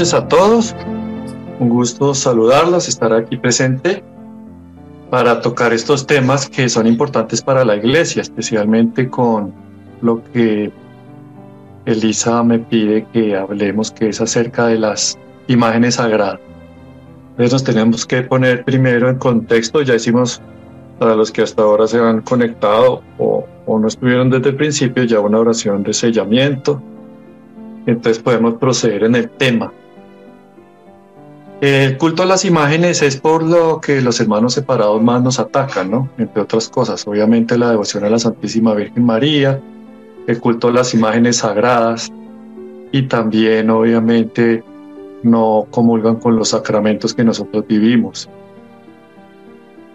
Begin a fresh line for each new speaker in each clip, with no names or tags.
Noches a todos. Un gusto saludarlos, estar aquí presente para tocar estos temas que son importantes para la iglesia, especialmente con lo que Elisa me pide que hablemos, que es acerca de las imágenes sagradas. Entonces nos tenemos que poner primero en contexto, ya hicimos para los que hasta ahora se han conectado o, o no estuvieron desde el principio, ya una oración de sellamiento. Entonces podemos proceder en el tema. El culto a las imágenes es por lo que los hermanos separados más nos atacan, ¿no? Entre otras cosas, obviamente la devoción a la Santísima Virgen María, el culto a las imágenes sagradas y también obviamente no comulgan con los sacramentos que nosotros vivimos.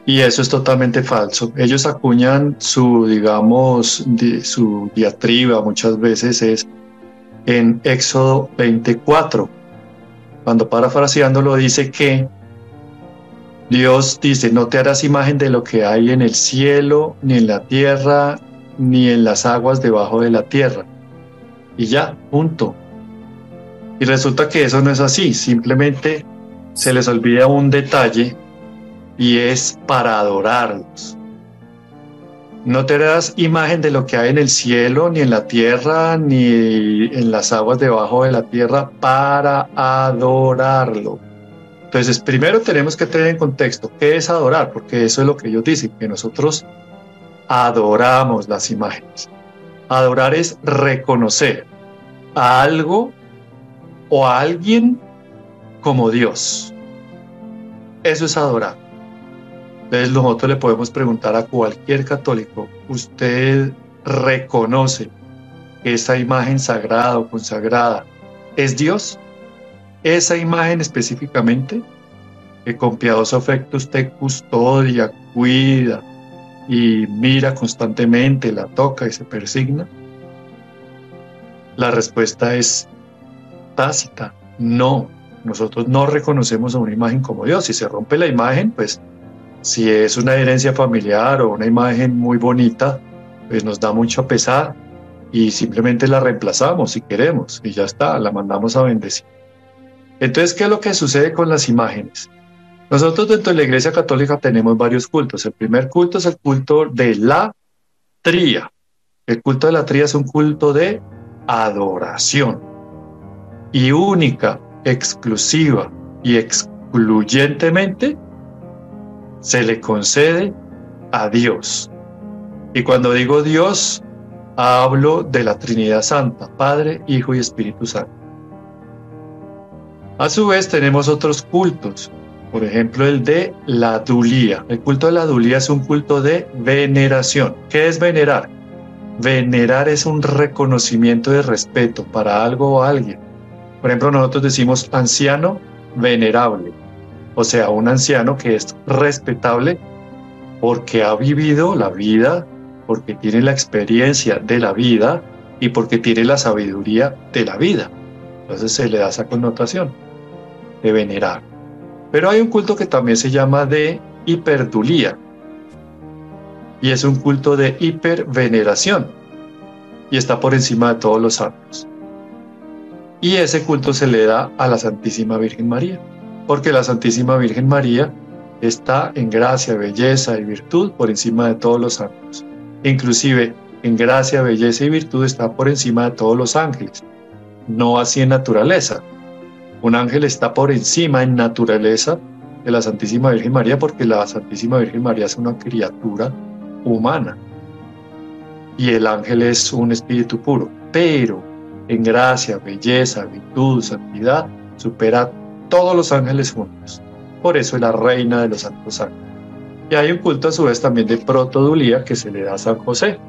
Y eso es totalmente falso. Ellos acuñan su, digamos, su diatriba muchas veces es en Éxodo 24, cuando parafraseándolo dice que Dios dice, no te harás imagen de lo que hay en el cielo, ni en la tierra, ni en las aguas debajo de la tierra. Y ya, punto. Y resulta que eso no es así, simplemente se les olvida un detalle y es para adorarlos. No te harás imagen de lo que hay en el cielo, ni en la tierra, ni en las aguas debajo de la tierra para adorarlo. Entonces, primero tenemos que tener en contexto qué es adorar, porque eso es lo que ellos dicen, que nosotros adoramos las imágenes. Adorar es reconocer a algo o a alguien como Dios. Eso es adorar. Entonces nosotros le podemos preguntar a cualquier católico, ¿usted reconoce que esa imagen sagrada o consagrada es Dios? Esa imagen específicamente, que con piadoso afecto usted custodia, cuida y mira constantemente, la toca y se persigna. La respuesta es tácita, no. Nosotros no reconocemos a una imagen como Dios. Si se rompe la imagen, pues si es una herencia familiar o una imagen muy bonita, pues nos da mucho pesar y simplemente la reemplazamos si queremos y ya está, la mandamos a bendecir. Entonces, ¿qué es lo que sucede con las imágenes? Nosotros dentro de la Iglesia Católica tenemos varios cultos. El primer culto es el culto de la tría. El culto de la tría es un culto de adoración y única, exclusiva y excluyentemente se le concede a Dios. Y cuando digo Dios, hablo de la Trinidad Santa, Padre, Hijo y Espíritu Santo. A su vez tenemos otros cultos, por ejemplo el de la dulía. El culto de la dulía es un culto de veneración. ¿Qué es venerar? Venerar es un reconocimiento de respeto para algo o alguien. Por ejemplo, nosotros decimos anciano venerable o sea, un anciano que es respetable porque ha vivido la vida, porque tiene la experiencia de la vida y porque tiene la sabiduría de la vida. Entonces se le da esa connotación de venerar. Pero hay un culto que también se llama de hiperdulía y es un culto de hiperveneración y está por encima de todos los santos. Y ese culto se le da a la Santísima Virgen María porque la Santísima Virgen María está en gracia, belleza y virtud por encima de todos los santos. Inclusive en gracia, belleza y virtud está por encima de todos los ángeles, no así en naturaleza. Un ángel está por encima en naturaleza de la Santísima Virgen María porque la Santísima Virgen María es una criatura humana y el ángel es un espíritu puro, pero en gracia, belleza, virtud, santidad supera todos los ángeles juntos. Por eso es la reina de los santos ángeles. Y hay un culto a su vez también de protodulía que se le da a San José.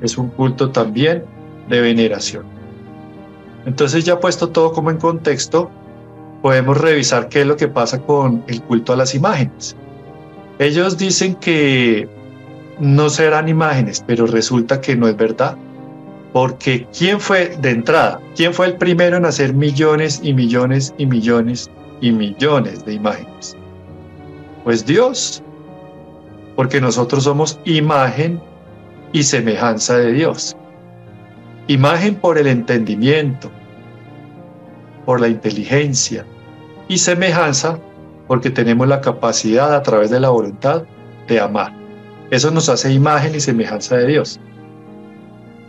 Es un culto también de veneración. Entonces ya puesto todo como en contexto, podemos revisar qué es lo que pasa con el culto a las imágenes. Ellos dicen que no serán imágenes, pero resulta que no es verdad. Porque ¿quién fue de entrada? ¿Quién fue el primero en hacer millones y millones y millones y millones de imágenes? Pues Dios. Porque nosotros somos imagen y semejanza de Dios. Imagen por el entendimiento, por la inteligencia y semejanza porque tenemos la capacidad a través de la voluntad de amar. Eso nos hace imagen y semejanza de Dios.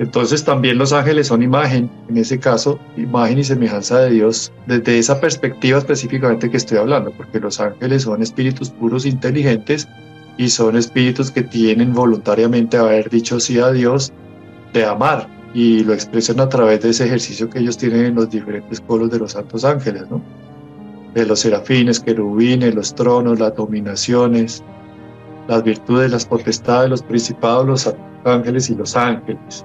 Entonces también los ángeles son imagen, en ese caso, imagen y semejanza de Dios, desde esa perspectiva específicamente que estoy hablando, porque los ángeles son espíritus puros inteligentes y son espíritus que tienen voluntariamente haber dicho sí a Dios de amar y lo expresan a través de ese ejercicio que ellos tienen en los diferentes colos de los santos ángeles, ¿no? De los serafines, querubines, los tronos, las dominaciones, las virtudes, las potestades, los principados, los ángeles y los ángeles.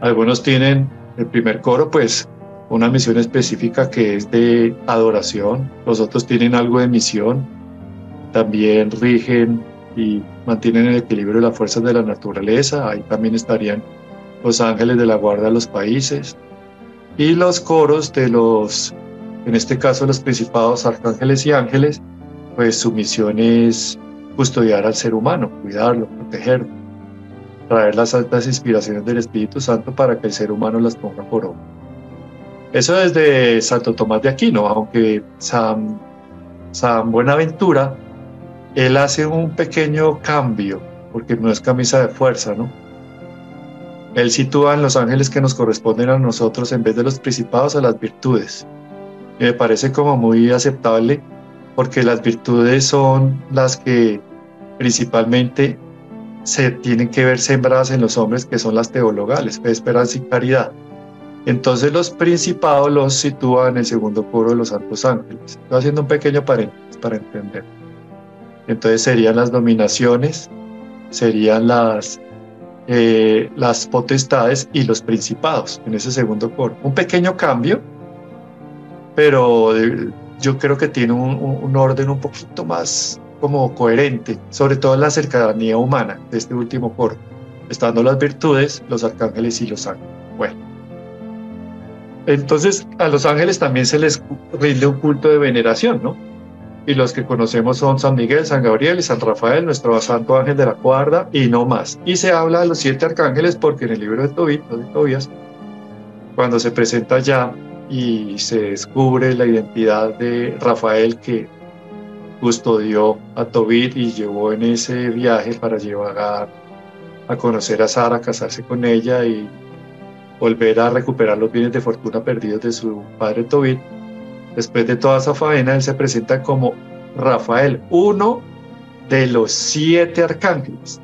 Algunos tienen el primer coro, pues una misión específica que es de adoración, los otros tienen algo de misión, también rigen y mantienen el equilibrio de las fuerzas de la naturaleza, ahí también estarían los ángeles de la guarda de los países. Y los coros de los, en este caso los principados arcángeles y ángeles, pues su misión es custodiar al ser humano, cuidarlo, protegerlo, traer las altas inspiraciones del Espíritu Santo para que el ser humano las ponga por obra. Eso desde Santo Tomás de Aquino, aunque San, San Buenaventura, él hace un pequeño cambio, porque no es camisa de fuerza, ¿no? Él sitúa en los ángeles que nos corresponden a nosotros en vez de los principados a las virtudes. Y me parece como muy aceptable porque las virtudes son las que principalmente se tienen que ver sembradas en los hombres, que son las teologales, fe, esperanza y caridad. Entonces los principados los sitúa en el segundo coro de los santos ángeles. Estoy haciendo un pequeño paréntesis para entender. Entonces serían las dominaciones, serían las, eh, las potestades y los principados en ese segundo coro. Un pequeño cambio, pero eh, yo creo que tiene un, orden un poquito más como coherente, sobre todo la cercanía humana de este último coro, estando las virtudes, los arcángeles y los ángeles. Bueno, entonces a los ángeles también se les rinde un culto de veneración, ¿no? Y los que conocemos son San Miguel, San Gabriel y San Rafael, nuestro santo ángel de la guarda, y no más. Y se habla de los siete arcángeles porque en el libro de Tobit, de Tobías, cuando se presenta ya y se descubre la identidad de Rafael que custodió a Tobit y llevó en ese viaje para llevar a, conocer a Sara, casarse con ella y volver a recuperar los bienes de fortuna perdidos de su padre Tobit. Después de toda esa faena, él se presenta como Rafael, uno de los siete arcángeles.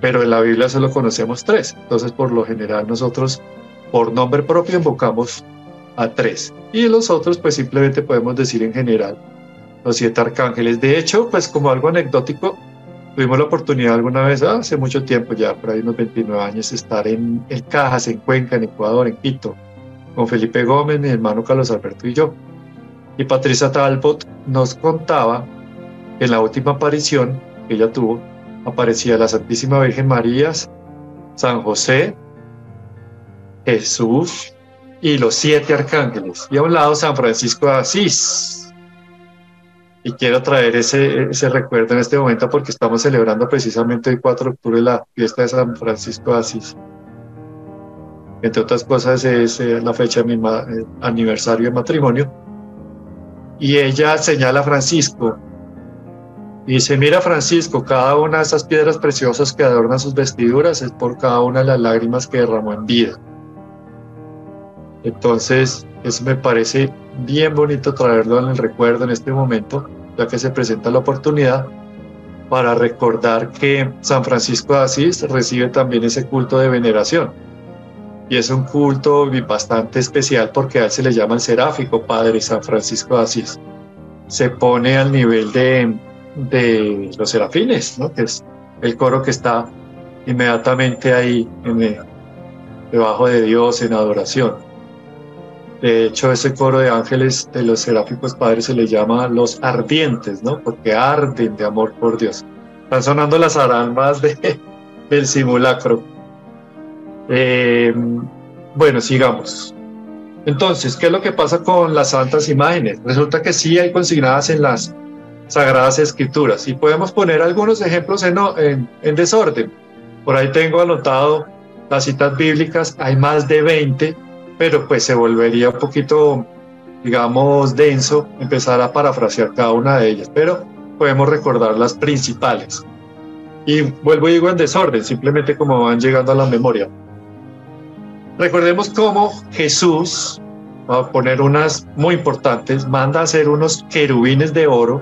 Pero en la Biblia solo conocemos tres. Entonces, por lo general, nosotros por nombre propio invocamos a tres. Y los otros, pues simplemente podemos decir en general los siete arcángeles. De hecho, pues como algo anecdótico, tuvimos la oportunidad alguna vez, hace mucho tiempo ya, por ahí unos 29 años, estar en El Cajas, en Cuenca, en Ecuador, en Quito, con Felipe Gómez, mi hermano Carlos Alberto y yo. Y Patricia Talbot nos contaba que en la última aparición que ella tuvo, aparecía la Santísima Virgen María, San José, Jesús y los siete arcángeles. Y a un lado San Francisco de Asís. Y quiero traer ese, recuerdo en este momento porque estamos celebrando precisamente el 4 de octubre la fiesta de San Francisco de Asís. Entre otras cosas es eh, la fecha de mi eh, aniversario de matrimonio. Y ella señala a Francisco y dice, mira Francisco, cada una de esas piedras preciosas que adornan sus vestiduras es por cada una de las lágrimas que derramó en vida. Entonces, eso me parece bien bonito traerlo en el recuerdo en este momento, ya que se presenta la oportunidad para recordar que San Francisco de Asís recibe también ese culto de veneración. Y es un culto bastante especial porque a él se le llama el seráfico Padre San Francisco de Asís. Se pone al nivel de, de los serafines, ¿no? que es el coro que está inmediatamente ahí en debajo de Dios en adoración. De hecho, ese coro de ángeles de los seráficos padres se le llama los ardientes, ¿no? Porque arden de amor por Dios. Están sonando las alarmas de, del simulacro. Eh, bueno, sigamos. Entonces, ¿qué es lo que pasa con las santas imágenes? Resulta que sí hay consignadas en las sagradas escrituras y podemos poner algunos ejemplos en, en, en desorden. Por ahí tengo anotado las citas bíblicas, hay más de 20 pero pues se volvería un poquito digamos, denso empezar a parafrasear cada una de ellas, pero podemos recordar las principales. Y vuelvo y digo en desorden, simplemente como van llegando a la memoria. Recordemos cómo Jesús, va a poner unas muy importantes, manda a hacer unos querubines de oro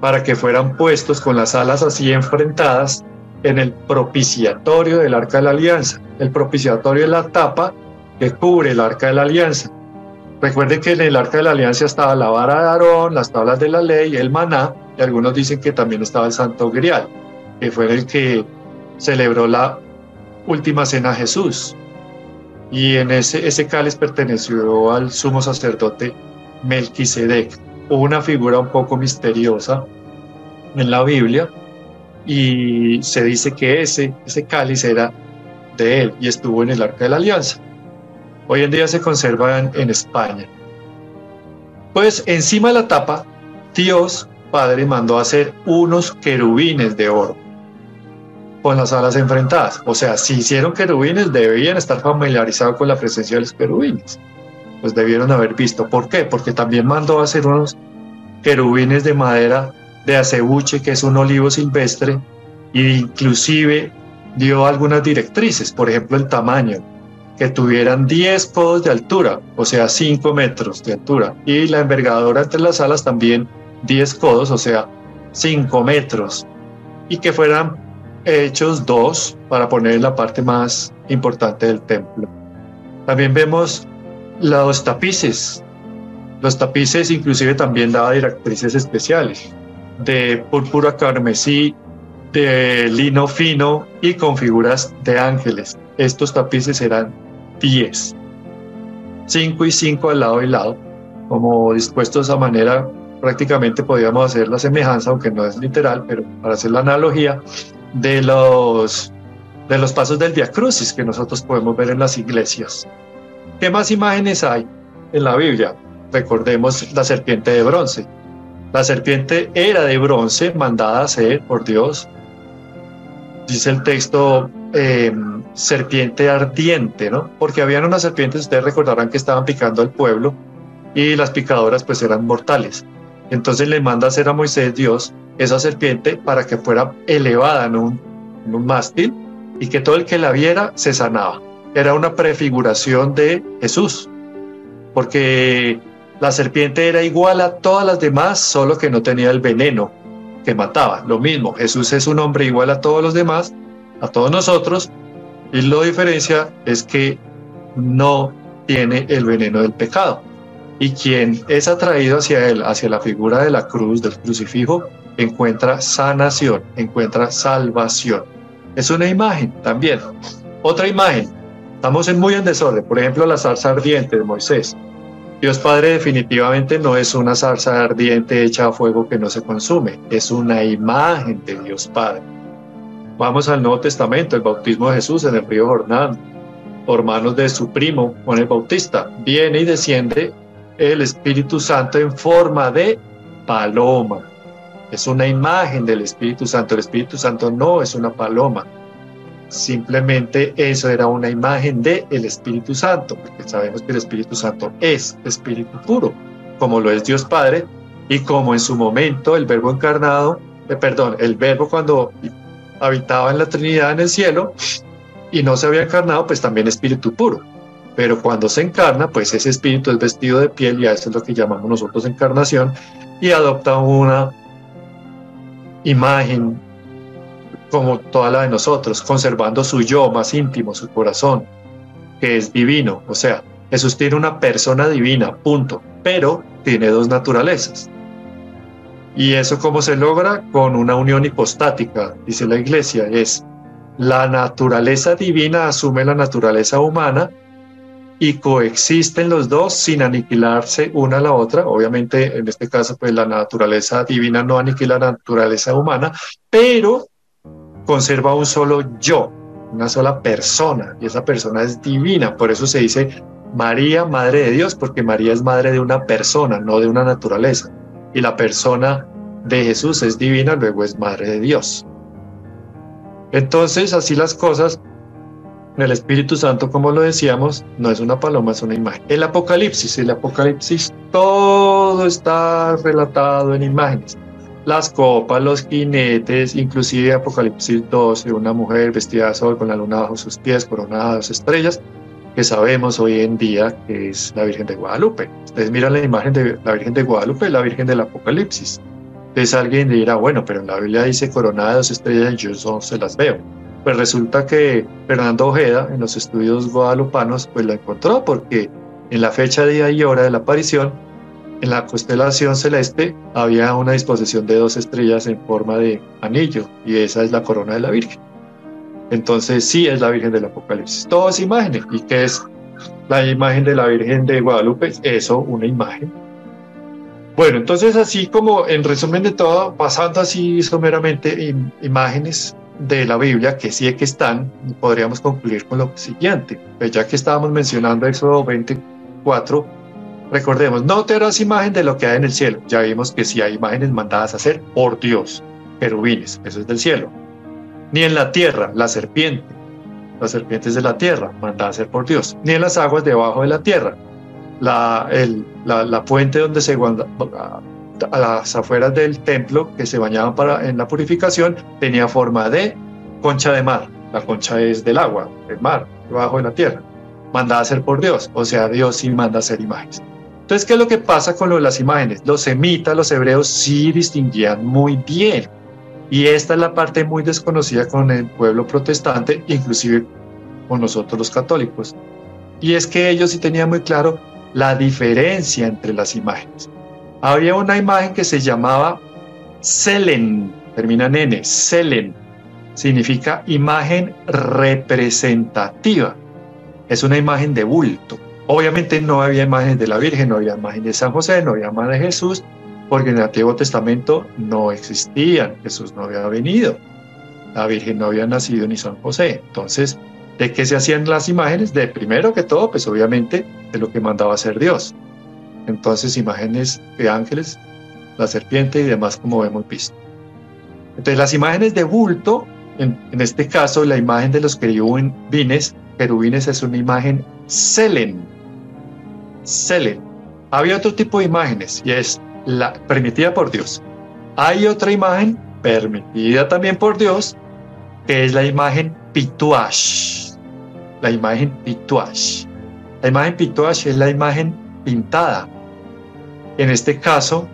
para que fueran puestos con las alas así enfrentadas en el propiciatorio del arca de la alianza. El propiciatorio es la tapa que cubre el arca de la alianza. Recuerden que en el arca de la alianza estaba la vara de Aarón, las tablas de la ley, el maná, y algunos dicen que también estaba el santo grial, que fue el que celebró la última cena Jesús. Y en ese, cáliz perteneció al sumo sacerdote Melquisedec, una figura un poco misteriosa en la Biblia, y se dice que ese cáliz era de él y estuvo en el arca de la alianza. Hoy en día se conserva en, España. Pues encima de la tapa, Dios Padre mandó hacer unos querubines de oro con las alas enfrentadas. O sea, si hicieron querubines, debían estar familiarizados con la presencia de los querubines. Pues debieron haber visto. ¿Por qué? Porque también mandó hacer unos querubines de madera de acebuche, que es un olivo silvestre, e inclusive dio algunas directrices, por ejemplo el tamaño, que tuvieran 10 codos de altura, o sea 5 metros de altura, y la envergadura entre las alas también 10 codos, o sea 5 metros, y que fueran hechos dos para poner en la parte más importante del templo. También vemos los tapices. Los tapices inclusive también daba directrices especiales de púrpura carmesí, de lino fino y con figuras de ángeles. Estos tapices eran 10, 5 y 5 al lado y lado, como dispuestos de esa manera prácticamente podíamos hacer la semejanza, aunque no es literal, pero para hacer la analogía de los, de los pasos del Via Crucis que nosotros podemos ver en las iglesias. ¿Qué más imágenes hay en la Biblia? Recordemos la serpiente de bronce. La serpiente era de bronce, mandada a hacer por Dios. Dice el texto, eh, serpiente ardiente, ¿no? Porque habían unas serpientes, ustedes recordarán que estaban picando al pueblo y las picadoras pues eran mortales. Entonces le manda a hacer a Moisés Dios esa serpiente para que fuera elevada en un, en un mástil y que todo el que la viera se sanaba. Era una prefiguración de Jesús, porque la serpiente era igual a todas las demás, solo que no tenía el veneno que mataba. Lo mismo, Jesús es un hombre igual a todos los demás, a todos nosotros, y lo diferencia es que no tiene el veneno del pecado. Y quien es atraído hacia él, hacia la figura de la cruz, del crucifijo, encuentra sanación, encuentra salvación. Es una imagen también. Otra imagen. Estamos en muy en desorden. Por ejemplo, la zarza ardiente de Moisés. Dios Padre definitivamente no es una zarza ardiente hecha a fuego que no se consume, es una imagen de Dios Padre. Vamos al Nuevo Testamento, el bautismo de Jesús en el río Jordán, por manos de su primo Juan el Bautista. Viene y desciende el Espíritu Santo en forma de paloma. Es una imagen del Espíritu Santo. El Espíritu Santo no es una paloma, Simplemente eso era una imagen del el Espíritu Santo, porque sabemos que el Espíritu Santo es Espíritu puro, como lo es Dios Padre, y como en su momento el Verbo encarnado, eh, perdón, el Verbo cuando habitaba en la Trinidad en el cielo y no se había encarnado, pues también Espíritu puro. Pero cuando se encarna, pues ese espíritu es vestido de piel y a eso es lo que llamamos nosotros encarnación y adopta una imagen como toda la de nosotros, conservando su yo más íntimo, su corazón, que es divino. O sea, Jesús tiene una persona divina, punto, pero tiene dos naturalezas. ¿Y eso cómo se logra? Con una unión hipostática, dice la iglesia, es la naturaleza divina asume la naturaleza humana y coexisten los dos sin aniquilarse una a la otra. Obviamente, en este caso, pues la naturaleza divina no aniquila la naturaleza humana, pero conserva un solo yo, una sola persona, y esa persona es divina. Por eso se dice María, Madre de Dios, porque María es madre de una persona, no de una naturaleza. Y la persona de Jesús es divina, luego es Madre de Dios. Entonces, así las cosas, el Espíritu Santo, como lo decíamos, no es una paloma, es una imagen. El Apocalipsis, el Apocalipsis, todo está relatado en imágenes. Las copas, los jinetes, inclusive Apocalipsis 12, una mujer vestida de sol con la luna bajo sus pies, coronada de dos estrellas, que sabemos hoy en día que es la Virgen de Guadalupe. Ustedes miran la imagen de la Virgen de Guadalupe, la Virgen del Apocalipsis. Entonces alguien dirá, bueno, pero en la Biblia dice coronada de dos estrellas y yo no se las veo. Pues resulta que Fernando Ojeda, en los estudios guadalupanos, pues la encontró porque en la fecha, día y hora de la aparición, en la constelación celeste había una disposición de dos estrellas en forma de anillo y esa es la corona de la Virgen. Entonces sí es la Virgen del Apocalipsis. Todas imágenes. ¿Y qué es la imagen de la Virgen de Guadalupe? Eso, una imagen. Bueno, entonces así como en resumen de todo, pasando así someramente imágenes de la Biblia que sí que están, podríamos concluir con lo siguiente. Pues ya que estábamos mencionando Éxodo 24, recordemos, no te harás imagen de lo que hay en el cielo. Ya vimos que sí hay imágenes mandadas a hacer por Dios, querubines, eso es del cielo. Ni en la tierra, la serpiente, las serpientes de la tierra, mandada a hacer por Dios. Ni en las aguas debajo de la tierra. La, el, fuente donde se guarda, a las afueras del templo que se bañaban para, en la purificación tenía forma de concha de mar. La concha es del agua, del mar, debajo de la tierra. Mandada a ser por Dios, o sea, Dios sí manda a hacer imágenes. Entonces, ¿qué es lo que pasa con las imágenes? Los semitas, los hebreos sí distinguían muy bien. Y esta es la parte muy desconocida con el pueblo protestante, inclusive con nosotros los católicos. Y es que ellos sí tenían muy claro la diferencia entre las imágenes había una imagen que se llamaba Selen, termina en N, Selen, significa imagen representativa. Es una imagen de bulto. Obviamente no había imágenes de la Virgen, no había imagen de San José, no había imagen de Jesús, porque en el Antiguo Testamento no existían, Jesús no había venido, la Virgen no había nacido ni San José. Entonces, ¿de qué se hacían las imágenes? De primero que todo, pues obviamente de lo que mandaba hacer Dios entonces imágenes de ángeles, la serpiente y demás como hemos visto. Entonces las imágenes de bulto, en, este caso la imagen de los querubines, querubines es una imagen selen, selen. Había otro tipo de imágenes y es permitida por Dios. Hay otra imagen permitida también por Dios, que es la imagen pituash. La imagen pituash. La imagen pituash es la imagen pintada, en este caso,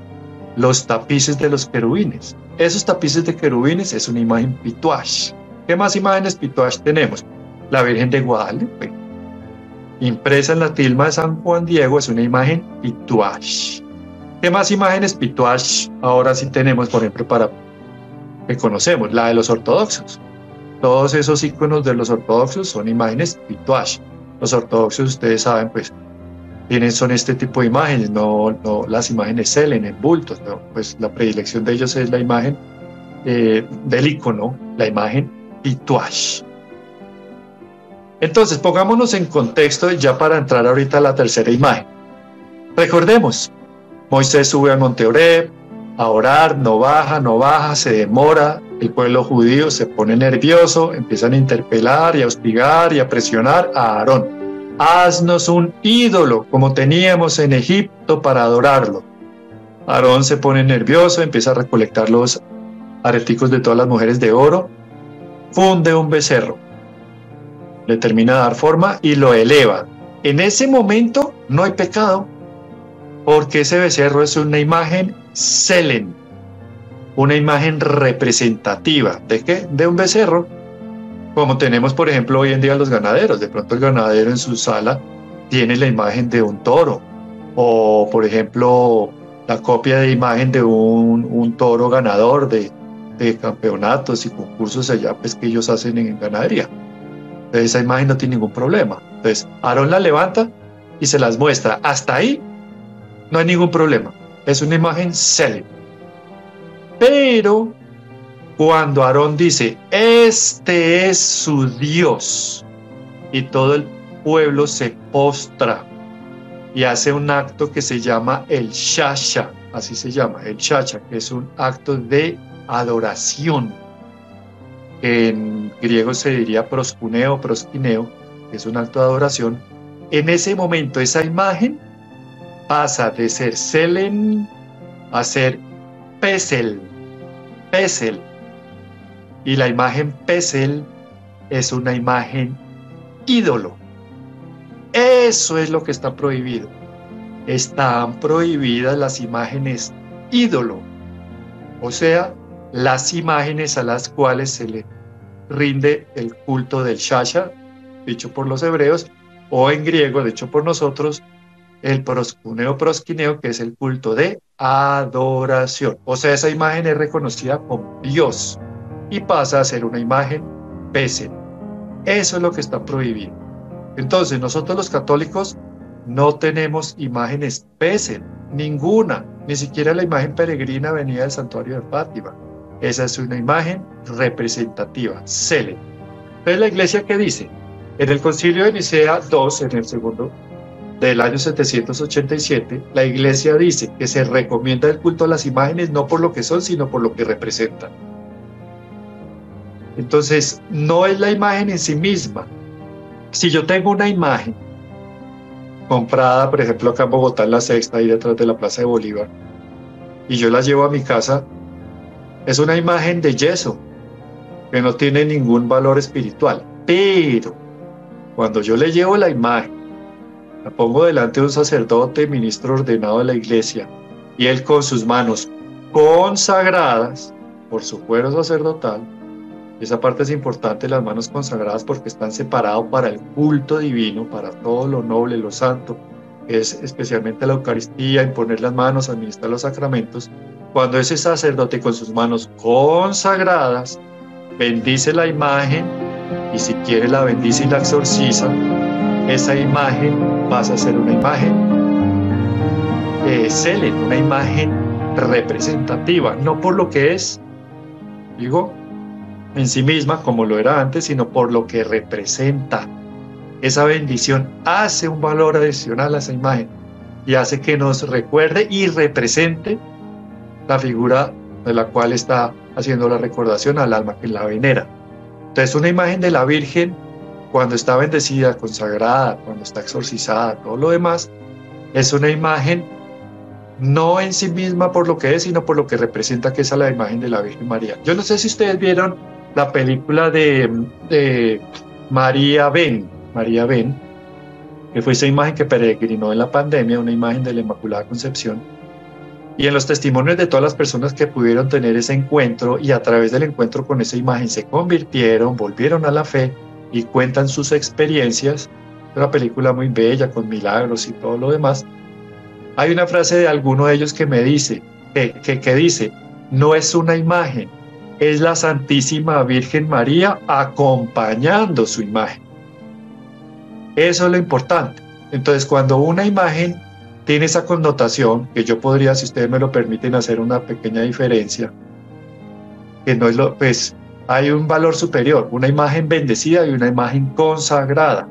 los tapices de los querubines. Esos tapices de querubines es una imagen pituash. ¿Qué más imágenes pituash tenemos? La Virgen de Guadalupe. Impresa en la tilma de San Juan Diego es una imagen pituash. ¿Qué más imágenes pituash ahora sí tenemos, por ejemplo, para que conocemos? La de los ortodoxos. Todos esos iconos de los ortodoxos son imágenes pituash. Los ortodoxos, ustedes saben, pues tienen son este tipo de imágenes, no, no las imágenes selen en bultos, ¿no? pues la predilección de ellos es la imagen eh, del icono, la imagen pituash. Entonces, pongámonos en contexto ya para entrar ahorita a la tercera imagen. Recordemos, Moisés sube al monte Oreb a orar, no baja, no baja, se demora, el pueblo judío se pone nervioso, empiezan a interpelar y a hostigar y a presionar a Aarón haznos un ídolo como teníamos en Egipto para adorarlo. Aarón se pone nervioso, empieza a recolectar los areticos de todas las mujeres de oro, funde un becerro, le termina de dar forma y lo eleva. En ese momento no hay pecado, porque ese becerro es una imagen selen, una imagen representativa. ¿De qué? De un becerro como tenemos, por ejemplo, hoy en día los ganaderos. De pronto el ganadero en su sala tiene la imagen de un toro. O, por ejemplo, la copia de imagen de un, toro ganador de, campeonatos y concursos allá pues, que ellos hacen en ganadería. Entonces esa imagen no tiene ningún problema. Entonces Aarón la levanta y se las muestra. Hasta ahí no hay ningún problema. Es una imagen célebre. Pero cuando Aarón dice, este es su Dios, y todo el pueblo se postra y hace un acto que se llama el Shasha, así se llama, el Shasha, que es un acto de adoración, que, griego se diría proscuneo, prosquineo, que es un acto de adoración, en ese momento esa imagen pasa de ser selen a ser pesel, pesel. Y la imagen pesel es una imagen ídolo. Eso es lo que está prohibido. Están prohibidas las imágenes ídolo, o sea, las imágenes a las cuales se le rinde el culto del Shasha, dicho por los hebreos, o en griego, dicho por nosotros, el proscuneo prosquineo, que es el culto de adoración. O sea, esa imagen es reconocida como Dios y pasa a ser una imagen pese. Eso es lo que está prohibido. Entonces, nosotros los católicos no tenemos imágenes pese, ninguna, ni siquiera la imagen peregrina venida del santuario de Fátima. Esa es una imagen representativa, cele. Entonces, la iglesia que dice, en el concilio de Nicea II, en el segundo del año 787, la iglesia dice que se recomienda el culto a las imágenes no por lo que son, sino por lo que representan. Entonces, no es la imagen en sí misma. Si yo tengo una imagen comprada, por ejemplo, acá en Bogotá, en la sexta, ahí detrás de la Plaza de Bolívar, y yo la llevo a mi casa, es una imagen de yeso, que no tiene ningún valor espiritual. Pero cuando yo le llevo la imagen, la pongo delante de un sacerdote, ministro ordenado de la iglesia, y él con sus manos consagradas por su cuero sacerdotal, esa parte es importante, las manos consagradas, porque están separados para el culto divino, para todo lo noble, lo santo, es especialmente la Eucaristía, imponer las manos, administrar los sacramentos. Cuando ese sacerdote con sus manos consagradas bendice la imagen, y si quiere la bendice y la exorciza, esa imagen pasa a ser una imagen eh, una imagen representativa, no por lo que es, digo, en sí misma como lo era antes, sino por lo que representa. Esa bendición hace un valor adicional a esa imagen y hace que nos recuerde y represente la figura de la cual está haciendo la recordación al alma que la venera. Entonces una imagen de la Virgen cuando está bendecida, consagrada, cuando está exorcizada, todo lo demás, es una imagen no en sí misma por lo que es, sino por lo que representa que es a la imagen de la Virgen María. Yo no sé si ustedes vieron la película de, María Ben, María Ben, que fue esa imagen que peregrinó en la pandemia, una imagen de la Inmaculada Concepción. Y en los testimonios de todas las personas que pudieron tener ese encuentro y a través del encuentro con esa imagen se convirtieron, volvieron a la fe y cuentan sus experiencias. Una película muy bella con milagros y todo lo demás. Hay una frase de alguno de ellos que me dice, que, que, dice, no es una imagen, es la Santísima Virgen María acompañando su imagen. Eso es lo importante. Entonces, cuando una imagen tiene esa connotación, que yo podría, si ustedes me lo permiten, hacer una pequeña diferencia, que no es lo, pues hay un valor superior, una imagen bendecida y una imagen consagrada.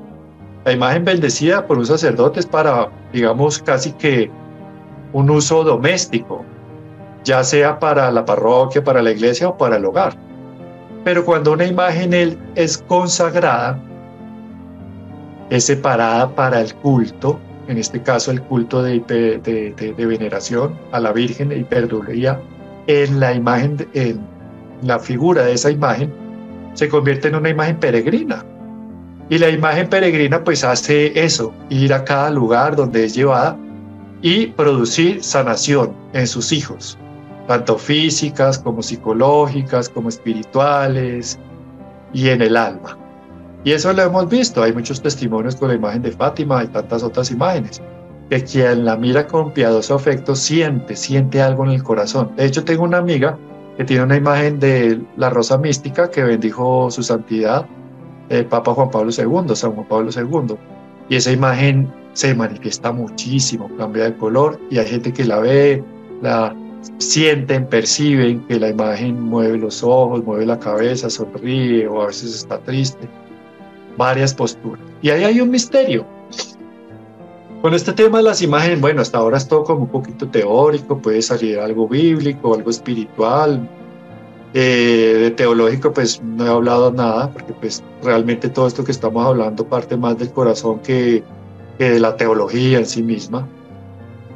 La imagen bendecida por un sacerdote es para, digamos, casi que un uso doméstico, ya sea para la parroquia, para la iglesia o para el hogar. Pero cuando una imagen es consagrada, es separada para el culto, en este caso el culto de, veneración a la Virgen y perduría en la imagen, en la figura de esa imagen, se convierte en una imagen peregrina. Y la imagen peregrina pues hace eso, ir a cada lugar donde es llevada y producir sanación en sus hijos tanto físicas como psicológicas, como espirituales y en el alma. Y eso lo hemos visto, hay muchos testimonios con la imagen de Fátima y tantas otras imágenes, que quien la mira con piadoso afecto siente, siente algo en el corazón. De hecho, tengo una amiga que tiene una imagen de la rosa mística que bendijo su santidad, el Papa Juan Pablo II, San Juan Pablo II. Y esa imagen se manifiesta muchísimo, cambia de color y hay gente que la ve, la sienten, perciben que la imagen mueve los ojos, mueve la cabeza, sonríe o a veces está triste. Varias posturas. Y ahí hay un misterio. Con este tema de las imágenes, bueno, hasta ahora es todo como un poquito teórico, puede salir algo bíblico, algo espiritual, Eh, de teológico pues no he hablado nada, porque pues realmente todo esto que estamos hablando parte más del corazón que, de la teología en sí misma.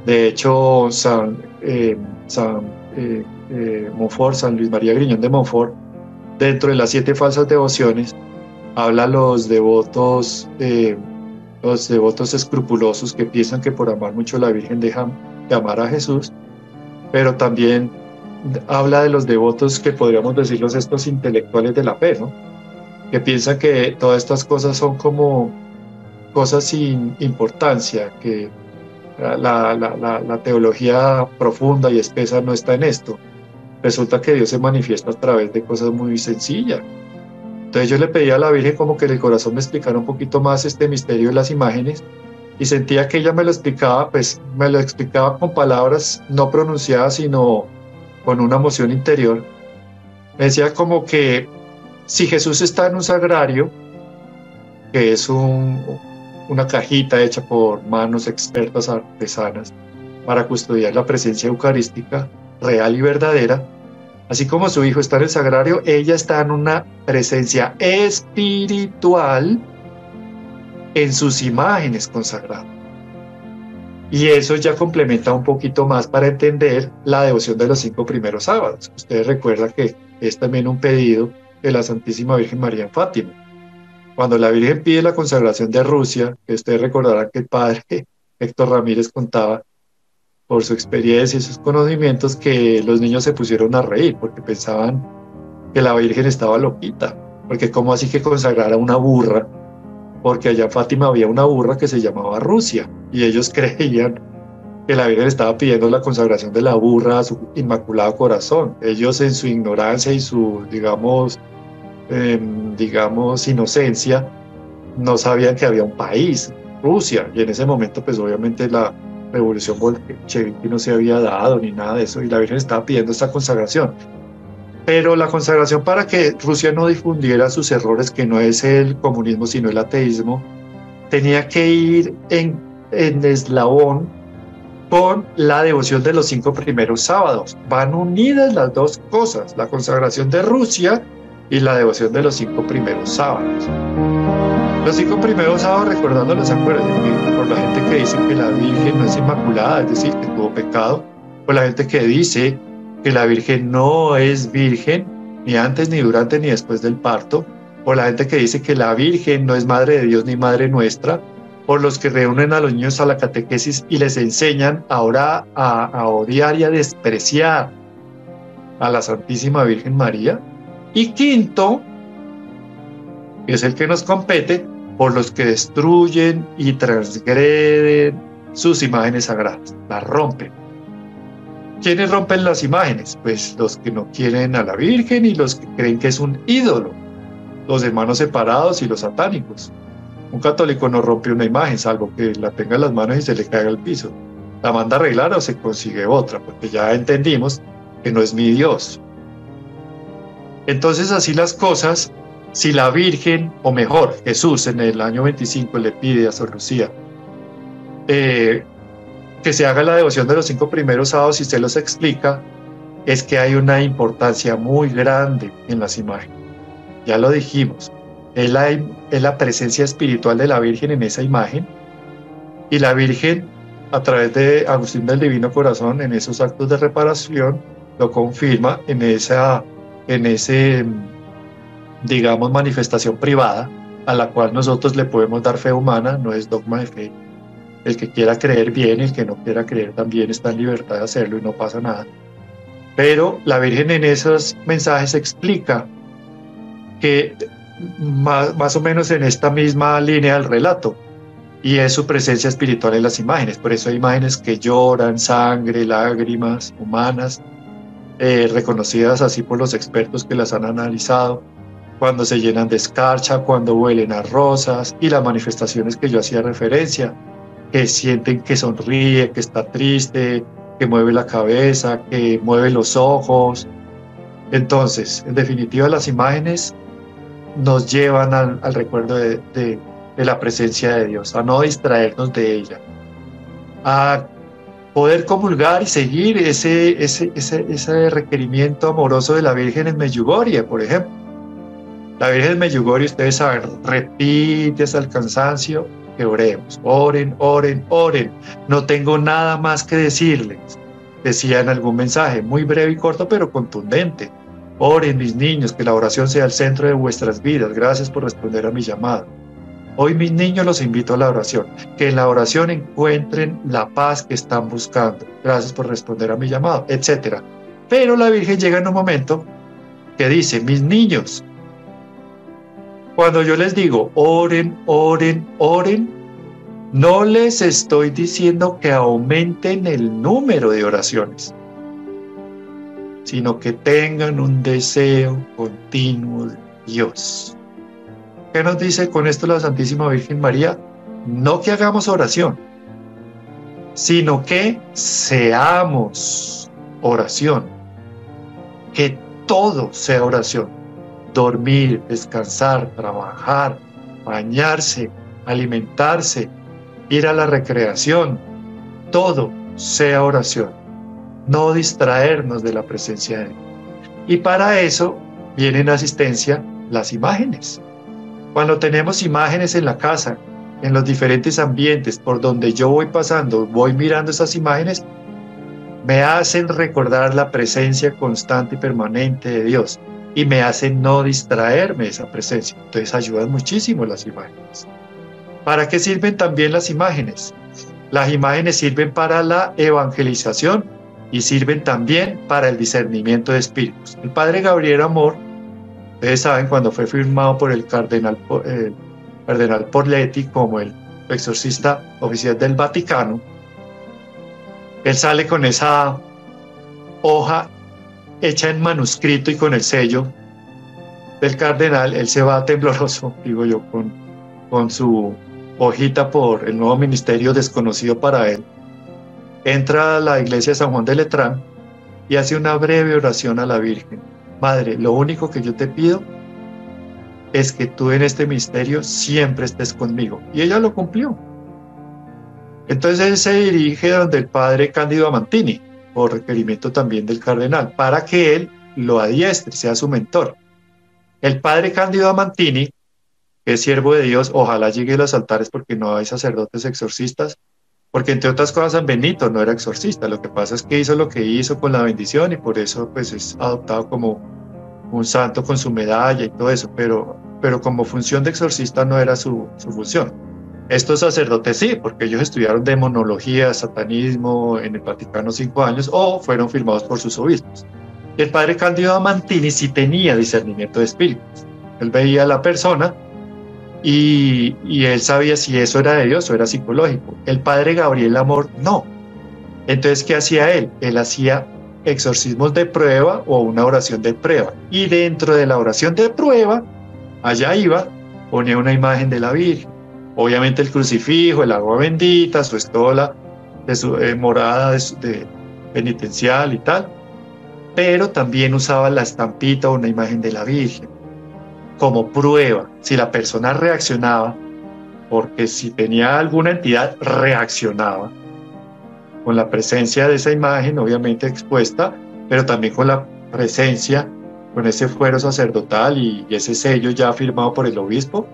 De hecho, San, eh, San eh, Monfort, San Luis María Griñón de Monfort, dentro de las siete falsas devociones, habla a los devotos, los devotos escrupulosos que piensan que por amar mucho a la Virgen dejan de amar a Jesús, pero también habla de los devotos que podríamos decirlos estos intelectuales de la fe, ¿no? que piensan que todas estas cosas son como cosas sin importancia, que la, la, la, teología profunda y espesa no está en esto. Resulta que Dios se manifiesta a través de cosas muy sencillas. Entonces yo le pedí a la Virgen como que el corazón me explicara un poquito más este misterio de las imágenes y sentía que ella me lo explicaba, pues me lo explicaba con palabras no pronunciadas, sino con una emoción interior. Me decía como que si Jesús está en un sagrario, que es una cajita hecha por manos expertas artesanas para custodiar la presencia eucarística real y verdadera, así como su hijo está en el sagrario, ella está en una presencia espiritual en sus imágenes consagradas. Y eso ya complementa un poquito más para entender la devoción de los cinco primeros sábados. Ustedes recuerdan que es también un pedido de la Santísima Virgen María en Fátima. Cuando la Virgen pide la consagración de Rusia, que ustedes recordarán que el padre Héctor Ramírez contaba por su experiencia y sus conocimientos que los niños se pusieron a reír porque pensaban que la Virgen estaba loquita, porque cómo así que consagrara una burra porque allá en Fátima había una burra que se llamaba Rusia y ellos creían que la Virgen estaba pidiendo la consagración de la burra a su inmaculado corazón. Ellos en su ignorancia y su, digamos, em, digamos, inocencia, no sabían que había un país, Rusia, y en ese momento pues obviamente la revolución bolchevique no se había dado ni nada de eso y la Virgen estaba pidiendo esta consagración. Pero la consagración para que Rusia no difundiera sus errores, que no es el comunismo, sino el ateísmo, tenía que ir en, en eslabón con la devoción de los cinco primeros sábados. Van unidas las dos cosas, la consagración de Rusia y la devoción de los cinco primeros sábados. Los cinco primeros sábados, recordando los acuerdos, por la gente que dice que la Virgen no es inmaculada, es decir, que tuvo pecado, por la gente que dice que la Virgen no es virgen, ni antes, ni durante, ni después del parto, por la gente que dice que la Virgen no es madre de Dios ni madre nuestra, por los que reúnen a los niños a la catequesis y les enseñan ahora a, a odiar y a despreciar a la Santísima Virgen María. Y quinto, que es el que nos compete, por los que destruyen y transgreden sus imágenes sagradas, las rompen ¿Quiénes rompen las imágenes? Pues los que no quieren a la Virgen y los que creen que es un ídolo, los hermanos separados y los satánicos. Un católico no rompe una imagen, salvo que la tenga en las manos y se le caiga al piso. La manda a arreglar o se consigue otra, porque ya entendimos que no es mi Dios. Entonces así las cosas, si la Virgen, o mejor, Jesús en el año 25 le pide a Sor Lucía, eh, que se haga la devoción de los cinco primeros sábados y se los explica, es que hay una importancia muy grande en las imágenes. Ya lo dijimos, es la, es la presencia espiritual de la Virgen en esa imagen y la Virgen a través de Agustín del Divino Corazón en esos actos de reparación lo confirma en esa en ese digamos manifestación privada a la cual nosotros le podemos dar fe humana, no es dogma de fe, el que quiera creer bien, el que no quiera creer también está en libertad de hacerlo y no pasa nada. Pero la Virgen en esos mensajes explica que más, o menos en esta misma línea del relato, y es su presencia espiritual en las imágenes. Por eso hay imágenes que lloran, sangre, lágrimas humanas, eh, reconocidas así por los expertos que las han analizado, cuando se llenan de escarcha, cuando huelen a rosas y las manifestaciones que yo hacía referencia, que sienten que sonríe, que está triste, que mueve la cabeza, que mueve los ojos. Entonces, en definitiva, las imágenes nos llevan al, recuerdo de, la presencia de Dios, a no distraernos de ella, a poder comulgar y seguir ese, ese requerimiento amoroso de la Virgen en Medjugorje, por ejemplo. La Virgen en Medjugorje, ustedes saben, repite hasta el cansancio que oremos. Oren, oren, oren. No tengo nada más que decirles. Decía en algún mensaje, muy breve y corto, pero contundente. Oren, mis niños, que la oración sea el centro de vuestras vidas. Gracias por responder a mi llamado. Hoy mis niños los invito a la oración, que en la oración encuentren la paz que están buscando. Gracias por responder a mi llamado, etc. Pero la Virgen llega en un momento que dice, mis niños, cuando yo les digo, oren, oren, oren, no les estoy diciendo que aumenten el número de oraciones, sino que tengan un deseo continuo de Dios. ¿Qué nos dice con esto la Santísima Virgen María? No que hagamos oración, sino que seamos oración, que todo sea oración. Dormir, descansar, trabajar, bañarse, alimentarse, ir a la recreación, todo sea oración. No distraernos de la presencia de Dios. Y para eso vienen asistencia las imágenes. Cuando tenemos imágenes en la casa, en los diferentes ambientes por donde yo voy pasando, voy mirando esas imágenes, me hacen recordar la presencia constante y permanente de Dios y me hacen no distraerme de esa presencia. Entonces ayudan muchísimo las imágenes. ¿Para qué sirven también las imágenes? Las imágenes sirven para la evangelización y sirven también para el discernimiento de espíritus. El padre Gabriel Amor Ustedes saben cuando fue firmado por el cardenal, el cardenal Porletti como el exorcista oficial del Vaticano, él sale con esa hoja hecha en manuscrito y con el sello del cardenal, él se va tembloroso, digo yo, con, con su hojita por el nuevo ministerio desconocido para él. Entra a la iglesia de San Juan de Letrán y hace una breve oración a la Virgen Madre, lo único que yo te pido es que tú en este misterio siempre estés conmigo. Y ella lo cumplió. Entonces él se dirige donde el padre Cándido Amantini, por requerimiento también del cardenal, para que él lo adiestre, sea su mentor. El padre Cándido Amantini, es siervo de Dios, ojalá llegue a los altares porque no hay sacerdotes exorcistas, porque entre otras cosas San Benito no era exorcista, lo que pasa es que hizo lo que hizo con la bendición y por eso pues es adoptado como un santo con su medalla y todo eso, pero, pero como función de exorcista no era su, su función. Estos sacerdotes sí, porque ellos estudiaron demonología, satanismo en el Vaticano cinco años o fueron firmados por sus obispos. El padre Cándido Amantini sí tenía discernimiento de espíritus. Él veía a la persona y, él sabía si eso era de Dios o era psicológico. El padre Gabriel Amor no. Entonces, ¿qué hacía él? Él hacía exorcismos de prueba o una oración de prueba. Y dentro de la oración de prueba, allá iba, ponía una imagen de la Virgen. Obviamente el crucifijo, el agua bendita, su estola de su eh, morada de penitencial y tal. Pero también usaba la estampita o una imagen de la Virgen como prueba si la persona reaccionaba, porque si tenía alguna entidad reaccionaba con la presencia de esa imagen, obviamente expuesta, pero también con la presencia, con ese fuero sacerdotal y, ese sello ya firmado por el obispo,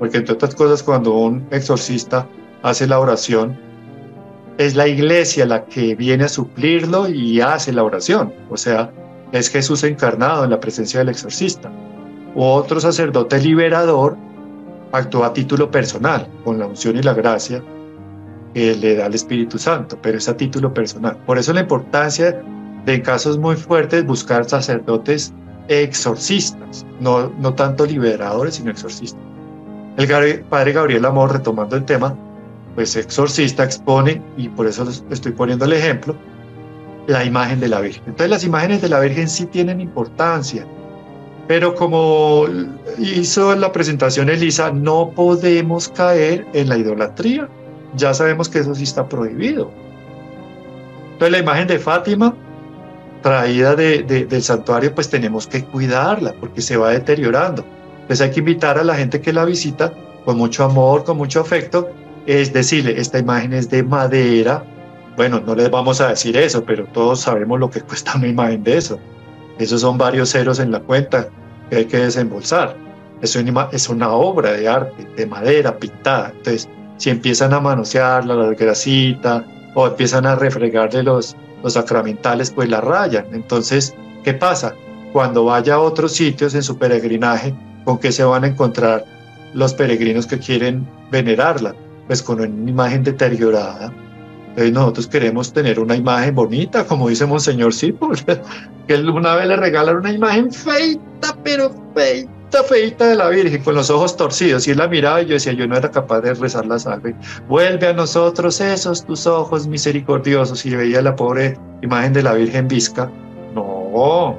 porque entre otras cosas cuando un exorcista hace la oración, es la iglesia la que viene a suplirlo y hace la oración, o sea, es Jesús encarnado en la presencia del exorcista otro sacerdote liberador actúa a título personal, con la unción y la gracia que le da el Espíritu Santo, pero es a título personal. Por eso la importancia de en casos muy fuertes buscar sacerdotes exorcistas, no, no tanto liberadores, sino exorcistas. El padre Gabriel Amor, retomando el tema, pues exorcista expone, y por eso estoy poniendo el ejemplo, la imagen de la Virgen. Entonces las imágenes de la Virgen sí tienen importancia, pero como hizo la presentación Elisa, no podemos caer en la idolatría. Ya sabemos que eso sí está prohibido. Entonces la imagen de Fátima, traída del santuario, pues tenemos que cuidarla porque se va deteriorando. Entonces hay que invitar a la gente que la visita con mucho amor, con mucho afecto, es decirle, esta imagen es de madera, Bueno, no les vamos a decir eso, pero todos sabemos lo que cuesta una imagen de eso. Esos son varios ceros en la cuenta que hay que desembolsar. Es una, es una obra de arte, de madera pintada. Entonces, si empiezan a manosearla, la grasita, o empiezan a refregarle los, los sacramentales, pues la rayan. Entonces, ¿qué pasa? Cuando vaya a otros sitios en su peregrinaje, ¿con qué se van a encontrar los peregrinos que quieren venerarla? Pues con una imagen deteriorada. Entonces nosotros queremos tener una imagen bonita, como dice Monseñor Sipol, que una vez le regalaron una imagen feita, pero feita, feita de la Virgen, con los ojos torcidos. Y él la miraba y yo decía, yo no era capaz de rezar la salve. Vuelve a nosotros esos tus ojos misericordiosos. Y veía la pobre imagen de la Virgen Visca. No,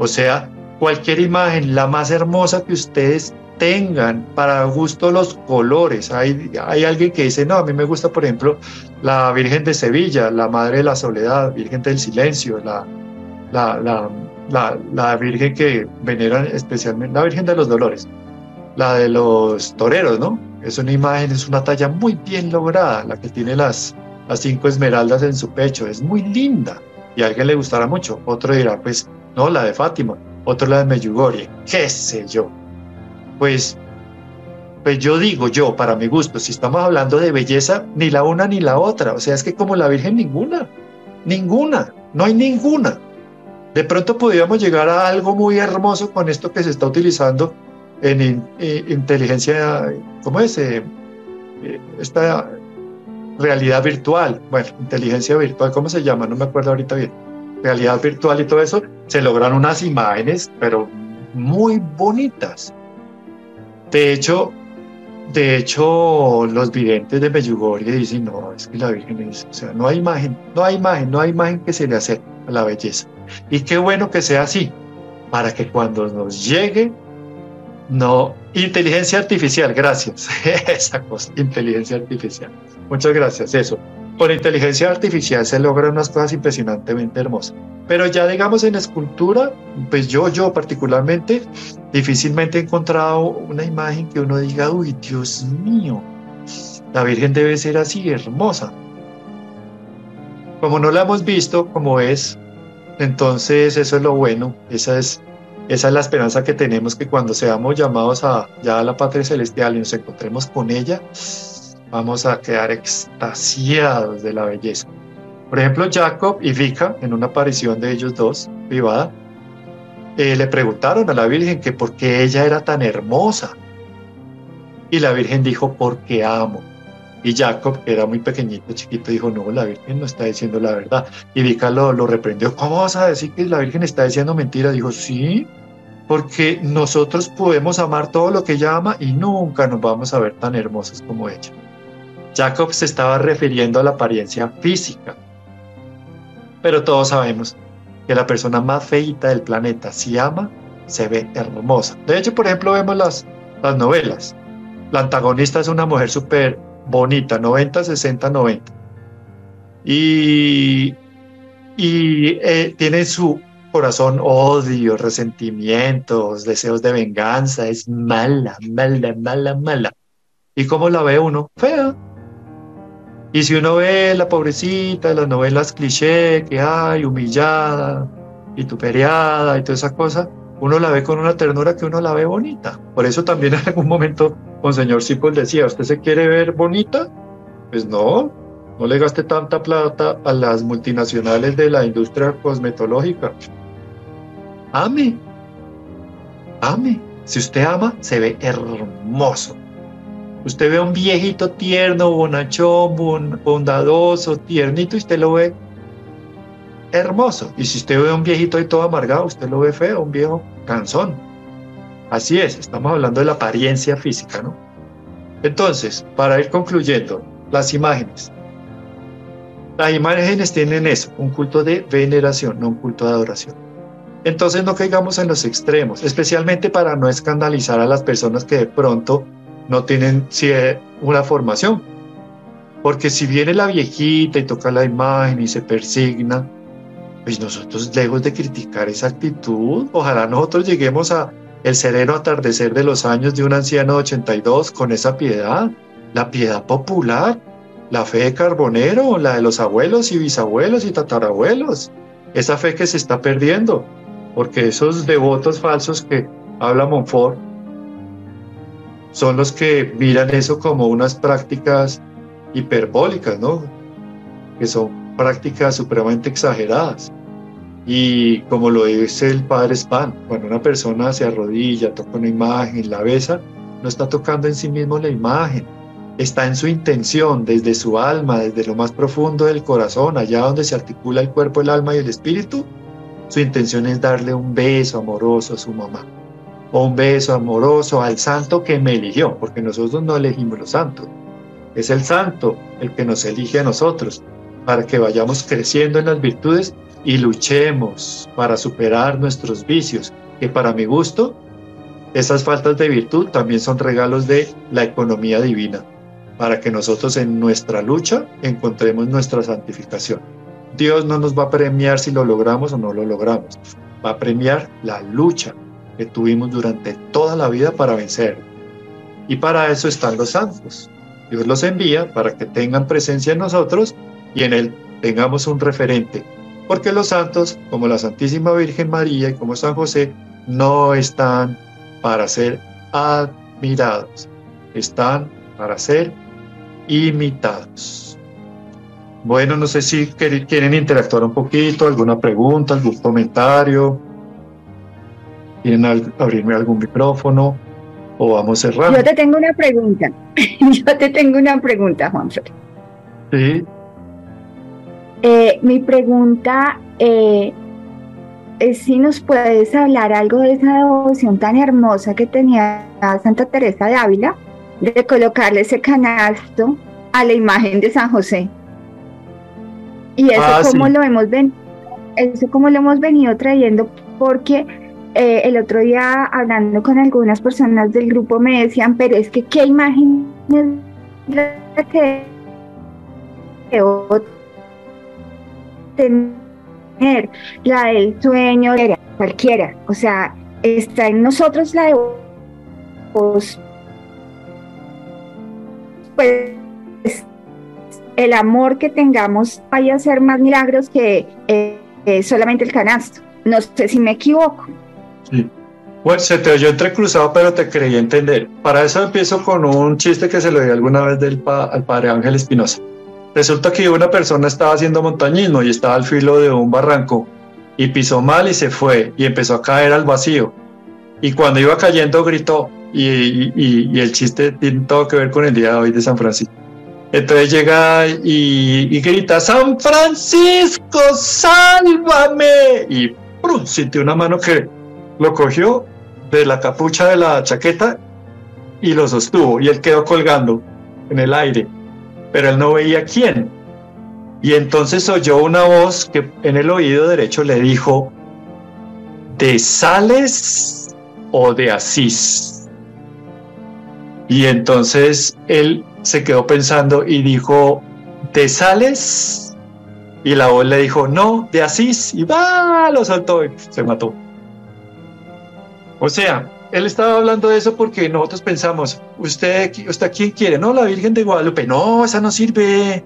o sea, cualquier imagen, la más hermosa que ustedes tengan, para gusto los colores. Hay, hay alguien que dice, no, a mí me gusta, por ejemplo, la Virgen de Sevilla, la Madre de la Soledad, Virgen del Silencio, la, la, la, la, Virgen que veneran especialmente, la Virgen de los Dolores, la de los toreros, ¿no? Es una imagen, es una talla muy bien lograda, la que tiene las, las cinco esmeraldas en su pecho, es muy linda y a alguien le gustará mucho. Otro dirá, pues, no, la de Fátima, otro la de Meyugori, qué sé yo. Pues, pues yo digo yo, para mi gusto, si estamos hablando de belleza, ni la una ni la otra. O sea, es que como la Virgen ninguna, ninguna, no hay ninguna. De pronto podríamos llegar a algo muy hermoso con esto que se está utilizando en, inteligencia, ¿cómo es? Eh, eh, esta realidad virtual, bueno, inteligencia virtual, ¿cómo se llama? No me acuerdo ahorita bien realidad virtual y todo eso, se logran unas imágenes, pero muy bonitas. De hecho, de hecho, los videntes de Medjugorje dicen, no, es que la Virgen es, o sea, no hay imagen, no hay imagen, no hay imagen que se le acerque a la belleza. Y qué bueno que sea así, para que cuando nos llegue, no, inteligencia artificial, gracias, esa cosa, inteligencia artificial. Muchas gracias, eso con inteligencia artificial se logran unas cosas impresionantemente hermosas. Pero ya digamos en escultura, pues yo, yo particularmente, difícilmente he encontrado una imagen que uno diga, uy, Dios mío, la Virgen debe ser así, hermosa. Como no la hemos visto como es, entonces eso es lo bueno, esa es, esa es la esperanza que tenemos que cuando seamos llamados a ya a la patria celestial y nos encontremos con ella, vamos a quedar extasiados de la belleza. Por ejemplo, Jacob y Vika, en una aparición de ellos dos, privada, eh, le preguntaron a la Virgen que por qué ella era tan hermosa. Y la Virgen dijo, porque amo. Y Jacob, que era muy pequeñito, chiquito, dijo, no, la Virgen no está diciendo la verdad. Y Vika lo, lo reprendió, ¿cómo vas a decir que la Virgen está diciendo mentira? Dijo, sí, porque nosotros podemos amar todo lo que ella ama y nunca nos vamos a ver tan hermosos como ella. Jacob se estaba refiriendo a la apariencia física. Pero todos sabemos que la persona más feita del planeta, si ama, se ve hermosa. De hecho, por ejemplo, vemos las, las novelas. La antagonista es una mujer súper bonita, 90, 60, 90. Y, y eh, tiene su corazón odio, resentimientos, deseos de venganza, es mala, mala, mala, mala. ¿Y cómo la ve uno? Fea, y si uno ve la pobrecita, las novelas cliché que hay, humillada, vituperiada y toda esa cosa, uno la ve con una ternura que uno la ve bonita. Por eso también en algún momento Monseñor Sipol decía, ¿usted se quiere ver bonita? Pues no, no le gaste tanta plata a las multinacionales de la industria cosmetológica. Ame, ame. Si usted ama, se ve hermoso. Usted ve a un viejito tierno, bonachón, bondadoso, tiernito, y usted lo ve hermoso. Y si usted ve a un viejito ahí todo amargado, usted lo ve feo, un viejo cansón. Así es, estamos hablando de la apariencia física, ¿no? Entonces, para ir concluyendo, las imágenes. Las imágenes tienen eso, un culto de veneración, no un culto de adoración. Entonces no caigamos en los extremos, especialmente para no escandalizar a las personas que de pronto no tienen una formación. Porque si viene la viejita y toca la imagen y se persigna, pues nosotros lejos de criticar esa actitud, ojalá nosotros lleguemos a el sereno atardecer de los años de un anciano de 82 con esa piedad, la piedad popular. la fe de Carbonero, la de los abuelos y bisabuelos y tatarabuelos. Esa fe que se está perdiendo, porque esos devotos falsos que habla Monfort son los que miran eso como unas prácticas hiperbólicas, ¿no? Que son prácticas supremamente exageradas. Y como lo dice el padre Span, cuando una persona se arrodilla, toca una imagen, la besa, no está tocando en sí mismo la imagen, está en su intención, desde su alma, desde lo más profundo del corazón, allá donde se articula el cuerpo, el alma y el espíritu. Su intención es darle un beso amoroso a su mamá, un beso amoroso al santo que me eligió, porque nosotros no elegimos los santos. Es el santo el que nos elige a nosotros, para que vayamos creciendo en las virtudes y luchemos para superar nuestros vicios, que para mi gusto, esas faltas de virtud también son regalos de la economía divina, para que nosotros en nuestra lucha encontremos nuestra santificación. Dios no nos va a premiar si lo logramos o no lo logramos, va a premiar la lucha que tuvimos durante toda la vida para vencer. Y para eso están los santos. Dios los envía para que tengan presencia en nosotros y en Él tengamos un referente porque los santos, como la Santísima Virgen María y como San José, no están para ser admirados, están para ser imitados. Bueno, no sé si quieren interactuar un poquito, alguna pregunta, algún comentario. ¿Quieren abrirme algún micrófono? ¿O vamos a cerrar?
Yo te tengo una pregunta. Yo te tengo una pregunta, Juanfer.
Sí.
Eh, mi pregunta eh, es si nos puedes hablar algo de esa devoción tan hermosa que tenía Santa Teresa de Ávila, de colocarle ese canasto a la imagen de San José. Y eso ah, como lo hemos eso como lo hemos venido trayendo, porque eh, el otro día hablando con algunas personas del grupo me decían, pero es que qué imagen es la que tener la del sueño, cualquiera. O sea, está en nosotros la de vos. Pues el amor que tengamos vaya a ser más milagros que eh, solamente el canasto. No sé si me equivoco.
Sí. Bueno, se te oyó entrecruzado, pero te creí entender. Para eso empiezo con un chiste que se lo di alguna vez del al padre Ángel Espinosa. Resulta que una persona estaba haciendo montañismo y estaba al filo de un barranco y pisó mal y se fue y empezó a caer al vacío. Y cuando iba cayendo gritó y, el chiste tiene todo que ver con el día de hoy de San Francisco. Entonces llega y, grita, San Francisco, sálvame. Y ¡prum! sintió una mano que lo cogió de la capucha de la chaqueta y lo sostuvo y él quedó colgando en el aire pero él no veía quién. Y entonces oyó una voz que en el oído derecho le dijo, ¿de Sales o de Asís? Y entonces él se quedó pensando y dijo, ¿de Sales? Y la voz le dijo, no, de Asís. Y va, lo soltó y se mató. O sea, él estaba hablando de eso porque nosotros pensamos, ¿usted, usted quién quiere? No, la Virgen de Guadalupe. No, esa no sirve.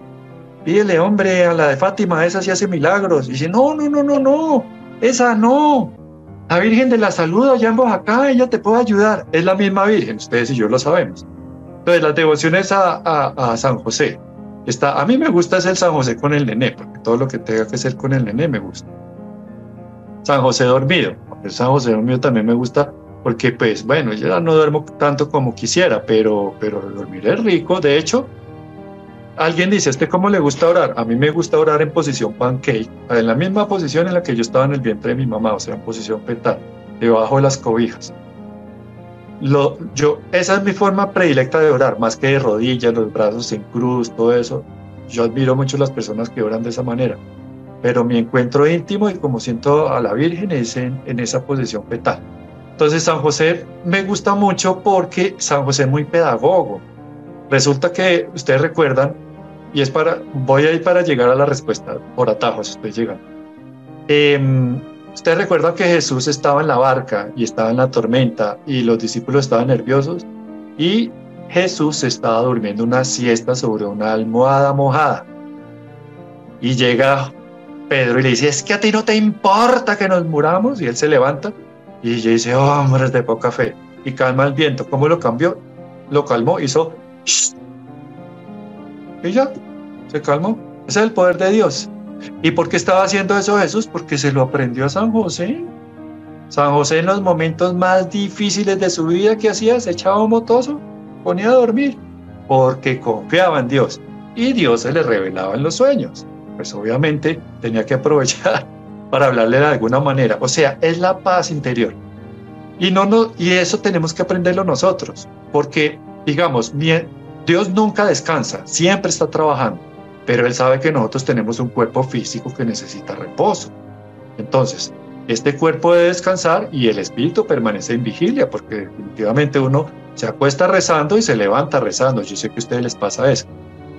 Pídele, hombre, a la de Fátima, esa sí hace milagros. Y dice, no, no, no, no, no, esa no. La Virgen de la Salud allá en Oaxaca, ella te puede ayudar. Es la misma Virgen, ustedes y yo lo sabemos. Entonces, las devociones a, a, San José. Está, a mí me gusta es el San José con el nené, porque todo lo que tenga que ser con el nené me gusta. San José dormido. San José dormido también me gusta porque pues bueno, yo ya no duermo tanto como quisiera, pero, pero dormir es rico. De hecho, alguien dice, ¿este cómo le gusta orar? A mí me gusta orar en posición pancake, en la misma posición en la que yo estaba en el vientre de mi mamá, o sea, en posición fetal, debajo de las cobijas. Lo, yo, esa es mi forma predilecta de orar, más que de rodillas, los brazos en cruz, todo eso. Yo admiro mucho las personas que oran de esa manera, pero mi encuentro íntimo y como siento a la Virgen es en, esa posición fetal. Entonces San José me gusta mucho porque San José es muy pedagogo. Resulta que ustedes recuerdan, y es para, voy a ir para llegar a la respuesta por atajos, estoy llegando. Em, ustedes recuerdan que Jesús estaba en la barca y estaba en la tormenta y los discípulos estaban nerviosos y Jesús estaba durmiendo una siesta sobre una almohada mojada. Y llega Pedro y le dice, es que a ti no te importa que nos muramos. Y él se levanta y ella dice, hombres de poca fe. Y calma el viento. ¿Cómo lo cambió? Lo calmó, hizo... Y ya, se calmó. Ese es el poder de Dios. ¿Y por qué estaba haciendo eso Jesús? Porque se lo aprendió a San José. San José en los momentos más difíciles de su vida, ¿qué hacía? Se echaba un motoso, ponía a dormir, porque confiaba en Dios. Y Dios se le revelaba en los sueños. Pues obviamente tenía que aprovechar para hablarle de alguna manera. O sea, es la paz interior. Y, no, no, y eso tenemos que aprenderlo nosotros, porque, digamos, Dios nunca descansa, siempre está trabajando pero Él sabe que nosotros tenemos un cuerpo físico que necesita reposo. Entonces, este cuerpo debe descansar y el espíritu permanece en vigilia, porque definitivamente uno se acuesta rezando y se levanta rezando. Yo sé que a ustedes les pasa eso.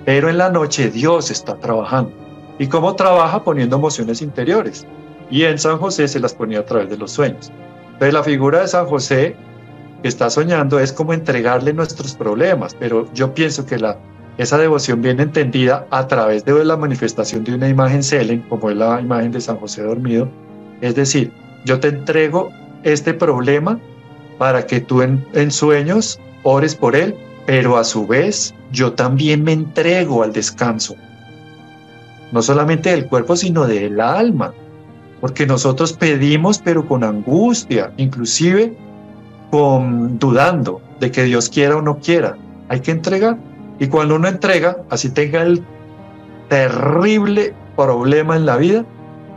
Pero en la noche Dios está trabajando. ¿Y cómo trabaja? Poniendo emociones interiores. Y en San José se las ponía a través de los sueños. Entonces la figura de San José que está soñando es como entregarle nuestros problemas, pero yo pienso que esa devoción viene entendida a través de la manifestación de una imagen Selen, como es la imagen de San José dormido. Es decir, yo te entrego este problema para que tú en, sueños ores por él, pero a su vez yo también me entrego al descanso. No solamente del cuerpo, sino del alma. Porque nosotros pedimos, pero con angustia, inclusive con dudando de que Dios quiera o no quiera. Hay que entregar. Y cuando uno entrega, así tenga el terrible problema en la vida,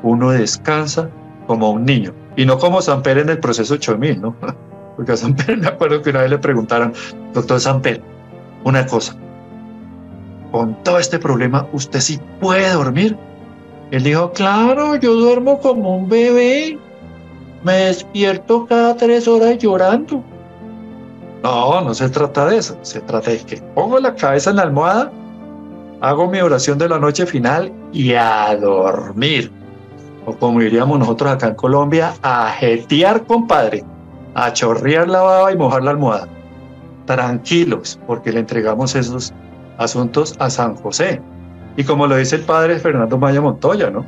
uno descansa como un niño. Y no como San Pedro en el proceso 8000, ¿no? Porque a San Pedro me acuerdo que una vez le preguntaron, doctor San Pedro, una cosa, con todo este problema, ¿usted sí puede dormir? Él dijo, claro, yo duermo como un bebé. Me despierto cada tres horas llorando. No, no se trata de eso. Se trata de que pongo la cabeza en la almohada, hago mi oración de la noche final y a dormir. O como diríamos nosotros acá en Colombia, a jetear, compadre. A chorrear la baba y mojar la almohada. Tranquilos, porque le entregamos esos asuntos a San José. Y como lo dice el padre Fernando Maya Montoya, ¿no?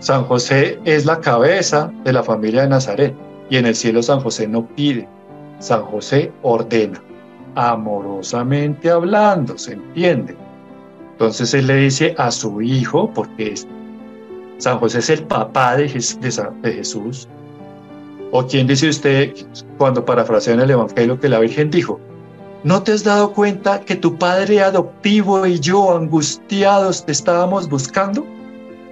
San José es la cabeza de la familia de Nazaret y en el cielo San José no pide, San José ordena, amorosamente hablando, ¿se entiende? Entonces él le dice a su hijo, porque San José es el papá de, Jesús, o quién dice usted cuando parafrasean el Evangelio que la Virgen dijo, ¿no te has dado cuenta que tu padre adoptivo y yo angustiados te estábamos buscando?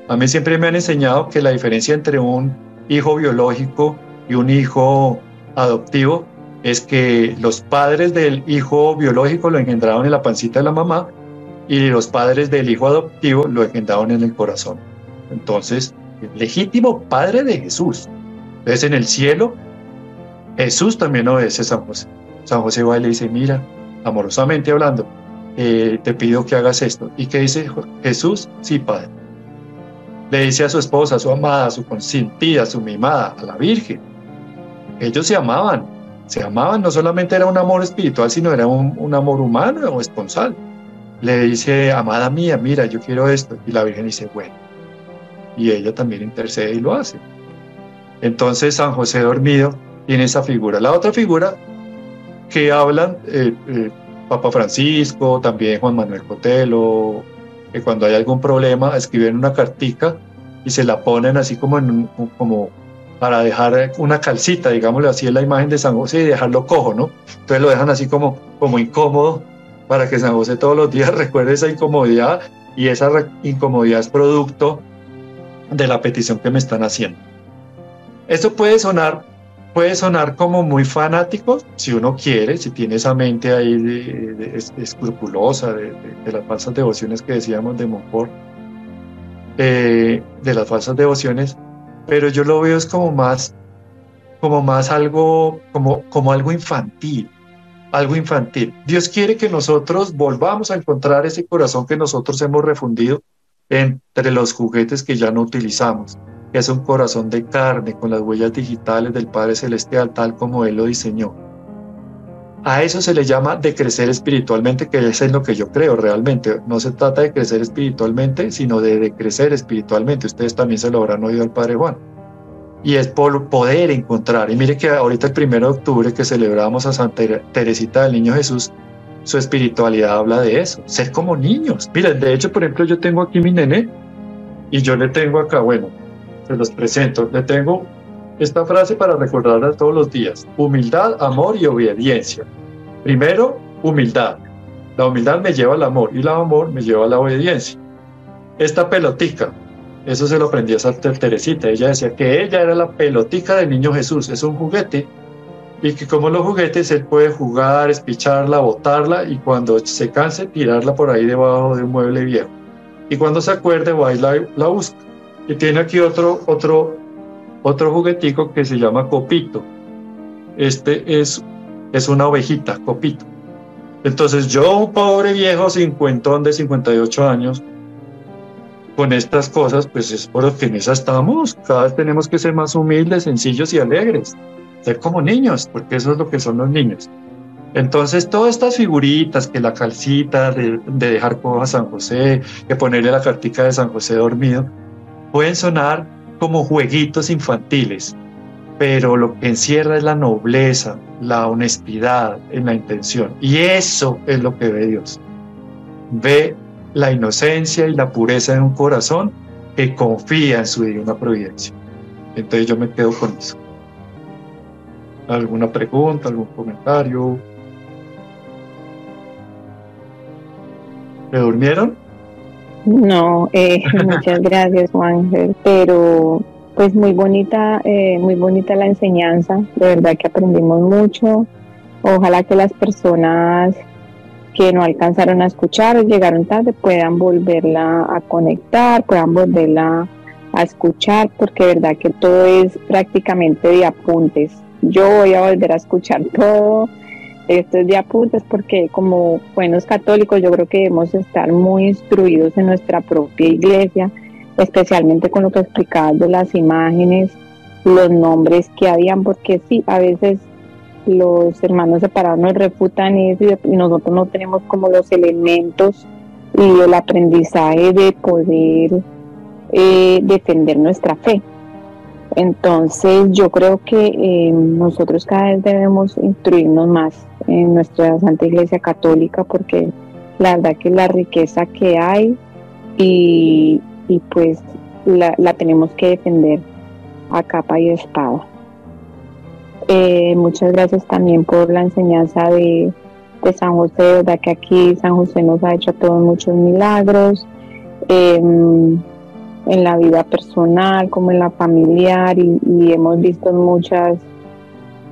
A mí siempre me han enseñado que la diferencia entre un hijo biológico y un hijo adoptivo es que los padres del hijo biológico lo engendraron en la pancita de la mamá y los padres del hijo adoptivo lo engendraron en el corazón. Entonces, el legítimo padre de Jesús. Entonces, en el cielo, Jesús también obedece a San José. San José va y le dice, mira, amorosamente hablando, eh, te pido que hagas esto. ¿Y qué dice Jesús? Sí, Padre. Le dice a su esposa, a su amada, a su consentida, a su mimada, a la Virgen. Ellos se amaban, se amaban, no solamente era un amor espiritual, sino era un, amor humano o esponsal. Le dice, amada mía, mira, yo quiero esto. Y la Virgen dice, bueno. Y ella también intercede y lo hace. Entonces San José dormido tiene esa figura. La otra figura que hablan eh, eh, Papa Francisco, también Juan Manuel Cotelo, que cuando hay algún problema escriben una cartica y se la ponen así como como para dejar una calcita, digámoslo así, en la imagen de San José y dejarlo cojo, ¿no? Entonces lo dejan así como, como incómodo para que San José todos los días recuerde esa incomodidad y esa incomodidad es producto de la petición que me están haciendo. Esto puede sonar, puede sonar como muy fanático, si uno quiere, si tiene esa mente ahí de, escrupulosa de, las falsas devociones que decíamos de Montfort, eh, de las falsas devociones, pero yo lo veo es como más, como más algo, como, como algo infantil, algo infantil. Dios quiere que nosotros volvamos a encontrar ese corazón que nosotros hemos refundido entre los juguetes que ya no utilizamos. Es un corazón de carne con las huellas digitales del Padre Celestial, tal como Él lo diseñó. A eso se le llama de crecer espiritualmente, que es en lo que yo creo realmente. No se trata de crecer espiritualmente, sino de, de crecer espiritualmente. Ustedes también se lo habrán oído al Padre Juan. Y es por poder encontrar. Y mire que ahorita el primero de octubre que celebramos a Santa Teresita del Niño Jesús, su espiritualidad habla de eso, ser como niños. Miren, de hecho, por ejemplo, yo tengo aquí mi nene y yo le tengo acá, bueno, se los presento, le tengo esta frase para recordarla todos los días. Humildad, amor y obediencia. Primero, humildad. La humildad me lleva al amor y el amor me lleva a la obediencia. Esta pelotica, eso se lo aprendí a Santa Teresita. Ella decía que ella era la pelotica del niño Jesús. Es un juguete y que como los juguetes él puede jugar, espicharla, botarla y cuando se canse tirarla por ahí debajo de un mueble viejo. Y cuando se acuerde va la, la busca. Y tiene aquí otro, otro otro juguetico que se llama Copito. Este es, es una ovejita, Copito. Entonces yo, un pobre viejo cincuentón de 58 años, con estas cosas, pues es por lo que en esa estamos. Cada vez tenemos que ser más humildes, sencillos y alegres. Ser como niños, porque eso es lo que son los niños. Entonces, todas estas figuritas, que la calcita de, de dejar a San José, que ponerle la cartica de San José dormido, pueden sonar como jueguitos infantiles, pero lo que encierra es la nobleza, la honestidad en la intención. Y eso es lo que ve Dios. Ve la inocencia y la pureza de un corazón que confía en su divina providencia. Entonces yo me quedo con eso. ¿Alguna pregunta, algún comentario? ¿Me durmieron?
No, eh, muchas gracias Juan, pero pues muy bonita, eh, muy bonita la enseñanza, de verdad que aprendimos mucho. Ojalá que las personas que no alcanzaron a escuchar o llegaron tarde puedan volverla a conectar, puedan volverla a escuchar, porque de verdad que todo es prácticamente de apuntes. Yo voy a volver a escuchar todo esto es de apuntes porque como buenos católicos yo creo que debemos estar muy instruidos en nuestra propia iglesia, especialmente con lo que explicabas de las imágenes, los nombres que habían, porque sí, a veces los hermanos separados nos refutan eso y nosotros no tenemos como los elementos y el aprendizaje de poder eh, defender nuestra fe. Entonces yo creo que eh, nosotros cada vez debemos instruirnos más en nuestra Santa Iglesia Católica porque la verdad que la riqueza que hay y, pues la, tenemos que defender a capa y espada. Eh, muchas gracias también por la enseñanza de, San José, verdad que aquí San José nos ha hecho todos muchos milagros. Em, en la vida personal como en la familiar y, hemos visto muchas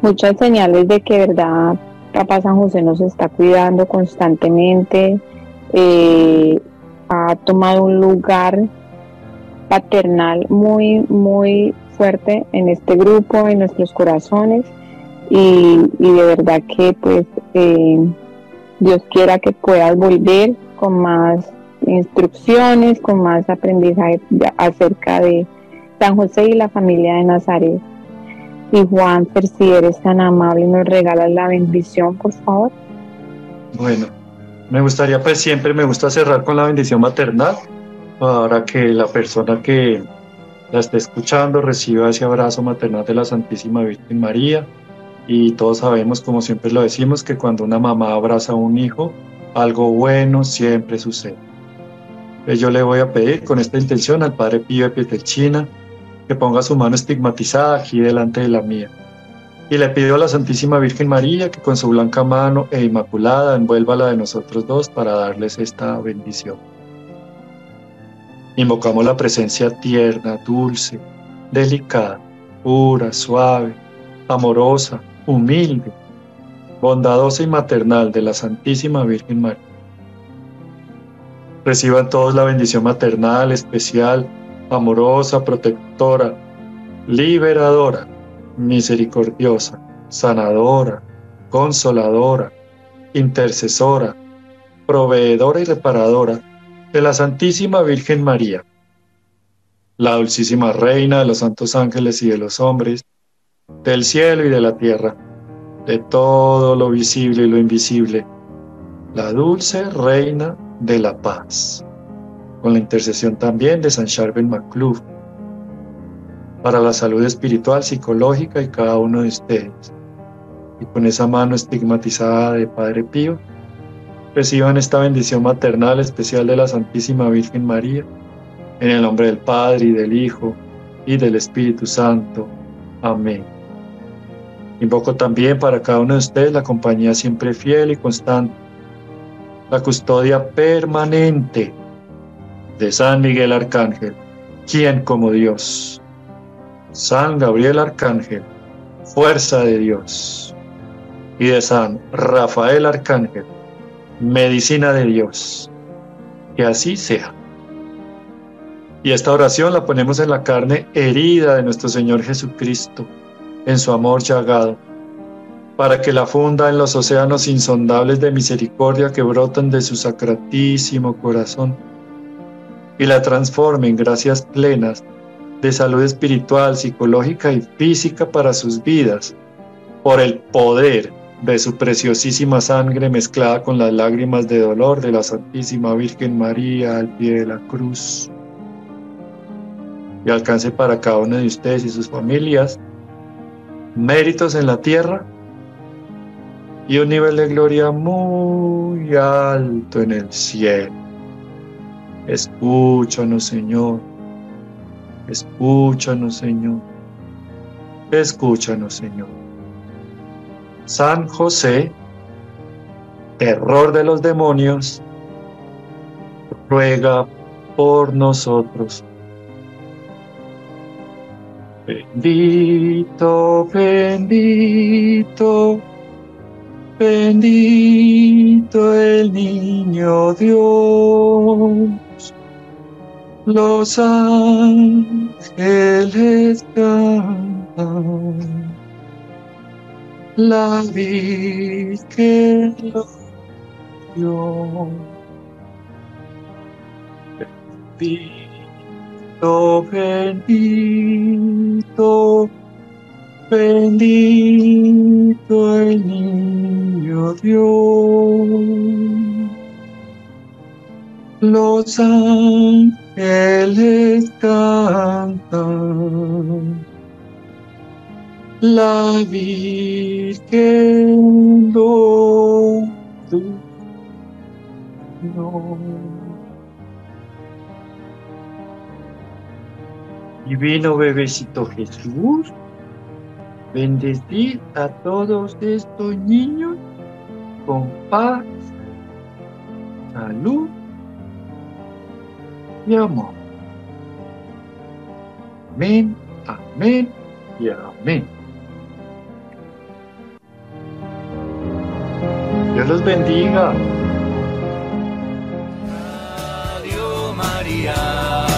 muchas señales de que verdad Papá San José nos está cuidando constantemente eh, ha tomado un lugar paternal muy muy fuerte en este grupo en nuestros corazones y, de verdad que pues eh, Dios quiera que puedas volver con más instrucciones, con más aprendizaje acerca de San José y la familia de Nazaret. Y Juan, si eres tan amable nos regalas la bendición, por favor.
Bueno, me gustaría, pues siempre me gusta cerrar con la bendición maternal para que la persona que la esté escuchando reciba ese abrazo maternal de la Santísima Virgen María. Y todos sabemos, como siempre lo decimos, que cuando una mamá abraza a un hijo, algo bueno siempre sucede. Eh, yo le voy a pedir con esta intención al Padre Pío de Pietelchina que ponga su mano estigmatizada aquí delante de la mía. Y le pido a la Santísima Virgen María que con su blanca mano e inmaculada envuelva la de nosotros dos para darles esta bendición. Invocamos la presencia tierna, dulce, delicada, pura, suave, amorosa, humilde, bondadosa y maternal de la Santísima Virgen María Reciban todos la bendición maternal, especial, amorosa, protectora, liberadora, misericordiosa, sanadora, consoladora, intercesora, proveedora y reparadora de la Santísima Virgen María, la dulcísima Reina de los santos ángeles y de los hombres, del cielo y de la tierra. de todo lo visible y lo invisible, la dulce reina de la paz, con la intercesión también de San Charben MacLuff, para la salud espiritual, psicológica y cada uno de ustedes. Y con esa mano estigmatizada de Padre Pío, reciban esta bendición maternal especial de la Santísima Virgen María, en el nombre del Padre y del Hijo y del Espíritu Santo. Amén. Invoco también para cada uno de ustedes la compañía siempre fiel y constante, la custodia permanente de San Miguel Arcángel, quien como Dios, San Gabriel Arcángel, fuerza de Dios, y de San Rafael Arcángel, medicina de Dios. Que así sea. Y esta oración la ponemos en la carne herida de nuestro Señor Jesucristo, en su amor llagado, para que la funda en los océanos insondables de misericordia que brotan de su sacratísimo corazón y la transforme en gracias plenas de salud espiritual, psicológica y física para sus vidas, por el poder de su preciosísima sangre mezclada con las lágrimas de dolor de la Santísima Virgen María al pie de la cruz. Y alcance para cada uno de ustedes y sus familias méritos en la tierra y un nivel de gloria muy alto en el cielo. Escúchanos, Señor. Escúchanos, Señor. Escúchanos, Señor. San José, terror de los demonios, ruega por nosotros. Bendito, bendito, bendito el niño Dios. Los ángeles cantan la Virgen lo dio. Bendito, bendito, bendito el niño Dios. Los ángeles cantan. La Virgen lo Divino bebecito Jesús, Bendecid a todos estos niños con paz, salud y amor. Amén, amén y amén. Dios los bendiga. Radio María.